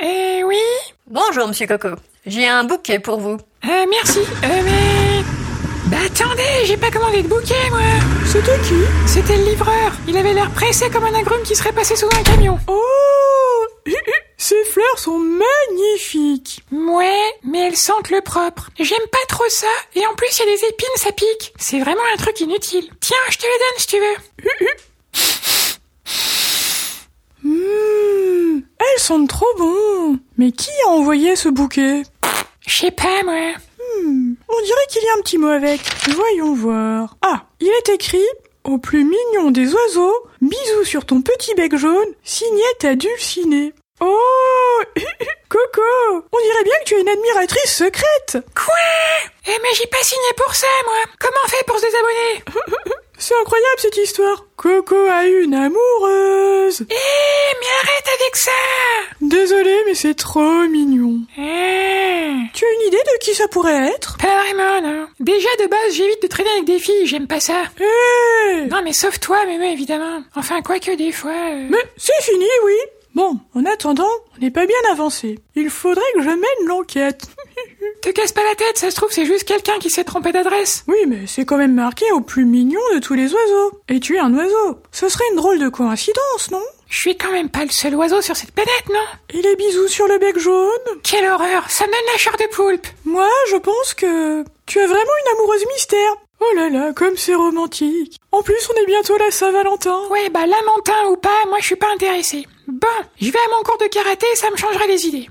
Eh oui Bonjour, monsieur Coco. J'ai un bouquet pour vous. Euh, merci. Euh, mais... Bah attendez, j'ai pas commandé de bouquet, moi C'était qui? C'était le livreur. Il avait l'air pressé comme un agrume qui serait passé sous un camion. Oh Ces fleurs sont magnifiques Ouais, mais elles sentent le propre. J'aime pas trop ça, et en plus il y a des épines, ça pique. C'est vraiment un truc inutile. Tiens, je te les donne si tu veux. Mmh, Elles sentent trop bon Mais qui a envoyé ce bouquet? Je sais pas, moi. Hmm, On dirait qu'il y a un petit mot avec. Voyons voir. Ah, il est écrit Au plus mignon des oiseaux, bisous sur ton petit bec jaune, signé ta dulcinée. Oh Coco On dirait bien que tu es une admiratrice secrète Quoi? Eh mais j'ai pas signé pour ça, moi. Comment on fait pour se désabonner? C'est incroyable cette histoire Coco a une amoureuse Eh, mais arrête avec ça Désolé, mais c'est trop mignon. Eh, Tu as une idée de qui ça pourrait être? Pas vraiment, non. Déjà, de base, j'évite de traîner avec des filles, j'aime pas ça. Hé Non, mais sauf toi, mémé, évidemment. Enfin, quoique des fois... euh, Mais c'est fini, oui Bon, en attendant, on n'est pas bien avancé. Il faudrait que je mène l'enquête. Te casse pas la tête, ça se trouve, c'est juste quelqu'un qui s'est trompé d'adresse. Oui, mais c'est quand même marqué au plus mignon de tous les oiseaux. Et tu es un oiseau. Ce serait une drôle de coïncidence, non? Je suis quand même pas le seul oiseau sur cette planète, non? Et les bisous sur le bec jaune? Quelle horreur, ça me donne la chair de poulpe. Moi, je pense que tu es vraiment une amoureuse mystère. Oh là là, comme c'est romantique. En plus, on est bientôt la Saint-Valentin. Ouais, bah lamentin ou pas, moi je suis pas intéressée. Bon, je vais à mon cours de karaté, ça me changerait les idées.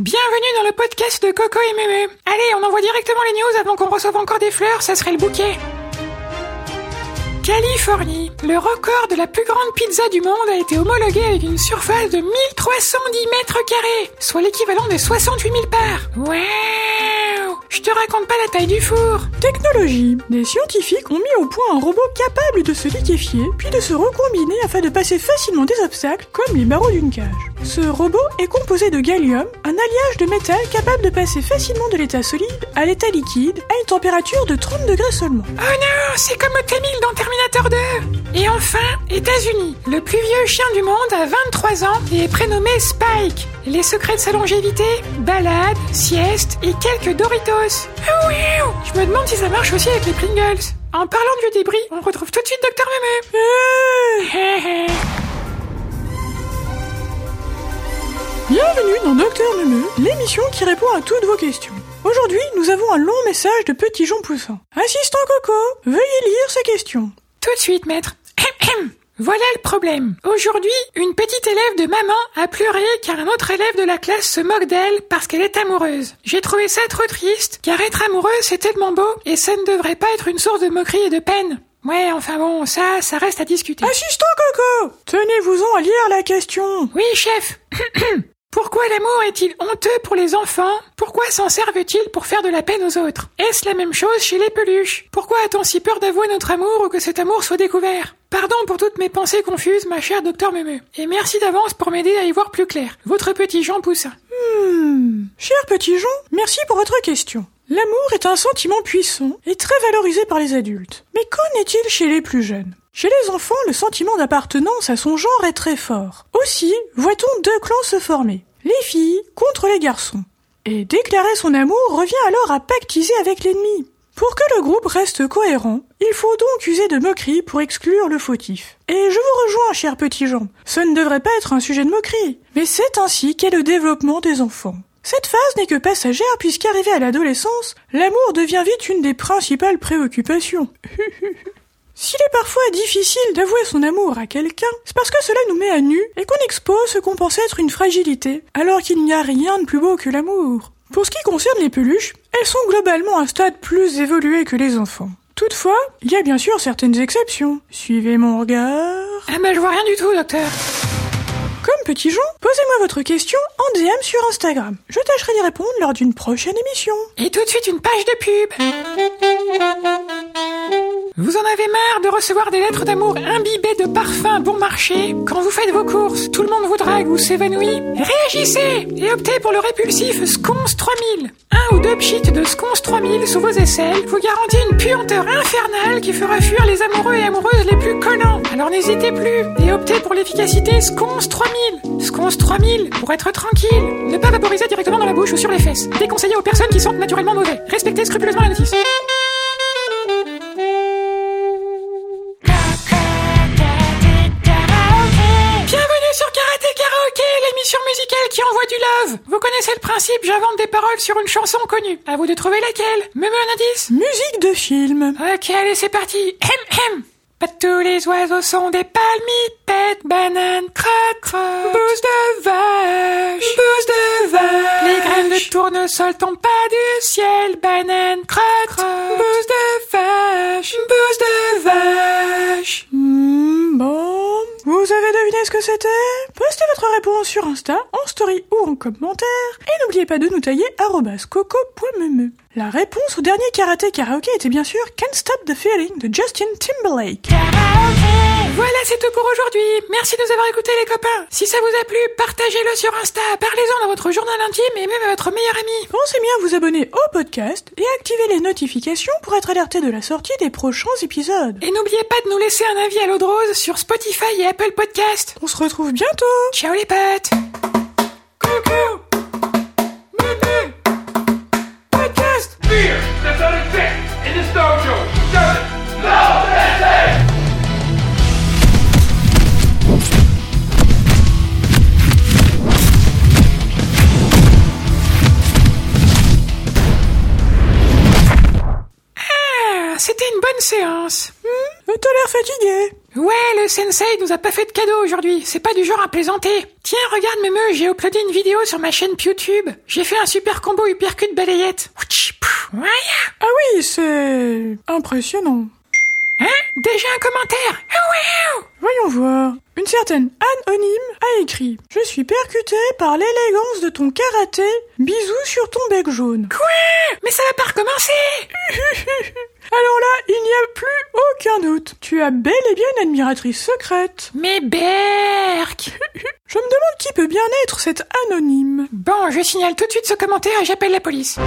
Bienvenue dans le podcast de Coco et Mémé. Allez, on envoie directement les news avant qu'on reçoive encore des fleurs, ça serait le bouquet. Californie. Le record de la plus grande pizza du monde a été homologué avec une surface de 1310 mètres carrés, soit l'équivalent de 68 000 parts. Waouh Je te raconte pas la taille du four. Technologie. Des scientifiques ont mis au point un robot capable de se liquéfier, puis de se recombiner afin de passer facilement des obstacles, comme les barreaux d'une cage. Ce robot est composé de gallium, un alliage de métal capable de passer facilement de l'état solide à l'état liquide à une température de 30 degrés seulement. Oh non, c'est comme T-1000 dans Terminator 2 Et enfin, États-Unis. Le plus vieux chien du monde a 23 ans et est prénommé Spike. Les secrets de sa longévité? Balade, sieste et quelques Doritos. Ah oui Je me demande si ça marche aussi avec les Pringles. En parlant de vieux débris, on retrouve tout de suite Docteur Mémé. Bienvenue dans Docteur Neumeu, l'émission qui répond à toutes vos questions. Aujourd'hui, nous avons un long message de Petit Jean Poussin. Assistant Coco, veuillez lire ces questions. Tout de suite, maître. Voilà le problème. Aujourd'hui, une petite élève de maman a pleuré car un autre élève de la classe se moque d'elle parce qu'elle est amoureuse. J'ai trouvé ça trop triste, car être amoureuse c'est tellement beau et ça ne devrait pas être une source de moquerie et de peine. Ouais, enfin bon, ça, ça reste à discuter. Assistant Coco, tenez-vous-en à lire la question. Oui, chef. Pourquoi l'amour est-il honteux pour les enfants? Pourquoi s'en servent-ils pour faire de la peine aux autres? Est-ce la même chose chez les peluches? Pourquoi a-t-on si peur d'avouer notre amour ou que cet amour soit découvert? Pardon pour toutes mes pensées confuses, ma chère docteur Memeux. Et merci d'avance pour m'aider à y voir plus clair. Votre petit Jean Poussin. Hmm. Cher Petit Jean, merci pour votre question. L'amour est un sentiment puissant et très valorisé par les adultes. Mais qu'en est-il chez les plus jeunes? Chez les enfants, le sentiment d'appartenance à son genre est très fort. Aussi, voit-on deux clans se former. Les filles contre les garçons. Et déclarer son amour revient alors à pactiser avec l'ennemi. Pour que le groupe reste cohérent, il faut donc user de moquerie pour exclure le fautif. Et je vous rejoins, cher petit Jean. Ce ne devrait pas être un sujet de moquerie, mais c'est ainsi qu'est le développement des enfants. Cette phase n'est que passagère puisqu'arrivé à l'adolescence, l'amour devient vite une des principales préoccupations. S'il est parfois difficile d'avouer son amour à quelqu'un, c'est parce que cela nous met à nu et qu'on expose ce qu'on pense être une fragilité, alors qu'il n'y a rien de plus beau que l'amour. Pour ce qui concerne les peluches, elles sont globalement à un stade plus évolué que les enfants. Toutefois, il y a bien sûr certaines exceptions. Suivez mon regard. Ah bah je vois rien du tout, docteur. Comme petit Jean, posez-moi votre question en DM sur Instagram. Je tâcherai d'y répondre lors d'une prochaine émission. Et tout de suite une page de pub. Vous en avez marre de recevoir des lettres d'amour imbibées de parfums bon marché Quand vous faites vos courses, tout le monde vous drague ou s'évanouit? Réagissez et optez pour le répulsif Sconce 3000 Un ou deux pchits de Sconce 3000 sous vos aisselles vous garantit une puanteur infernale qui fera fuir les amoureux et amoureuses les plus collants. Alors n'hésitez plus et optez pour l'efficacité Sconce 3000 Sconce 3000 pour être tranquille. Ne pas vaporiser directement dans la bouche ou sur les fesses. Déconseillé aux personnes qui sentent naturellement mauvais. Respectez scrupuleusement la notice. Vous connaissez le principe, j'invente des paroles sur une chanson connue. À vous de trouver laquelle. Me un indice Musique de film. Ok, allez, c'est parti. Hem, hem. Pas tous les oiseaux sont des palmipèdes, bananes, crotte, crotte, bouse de vache, bouse de vache. Les graines de tournesol tombent pas du ciel, banane, crotte, crotte, bouse de vache, bouse de Vous avez deviné ce que c'était? Postez votre réponse sur Insta, en story ou en commentaire. Et n'oubliez pas de nous tailler coco.meme. La réponse au dernier karaté karaoké était bien sûr Can't Stop the Feeling de Justin Timberlake. Voilà, c'est tout pour aujourd'hui. Merci de nous avoir écoutés, les copains. Si ça vous a plu, partagez-le sur Insta, parlez-en dans votre journal intime et même à votre meilleur ami. Pensez bien à vous abonner au podcast et activer les notifications pour être alerté de la sortie des prochains épisodes. Et n'oubliez pas de nous laisser un avis à l'eau de rose sur Spotify et Apple Podcast. On se retrouve bientôt Ciao les potes séance. Hmm, T'as l'air fatigué. Ouais, le sensei nous a pas fait de cadeau aujourd'hui. C'est pas du genre à plaisanter. Tiens, regarde, Memeux, j'ai uploadé une vidéo sur ma chaîne YouTube. J'ai fait un super combo uppercut balayette. Ah oui, c'est impressionnant. Hein? Déjà un commentaire? Ah ouais Voyons voir. Une certaine anonyme a écrit Je suis percuté par l'élégance de ton karaté. Bisous sur ton bec jaune. Quoi? Mais ça va pas recommencer? Alors là, il n'y a plus aucun doute. Tu as bel et bien une admiratrice secrète. Mais Berk Je me demande qui peut bien être cette anonyme. Bon, je signale tout de suite ce commentaire et j'appelle la police.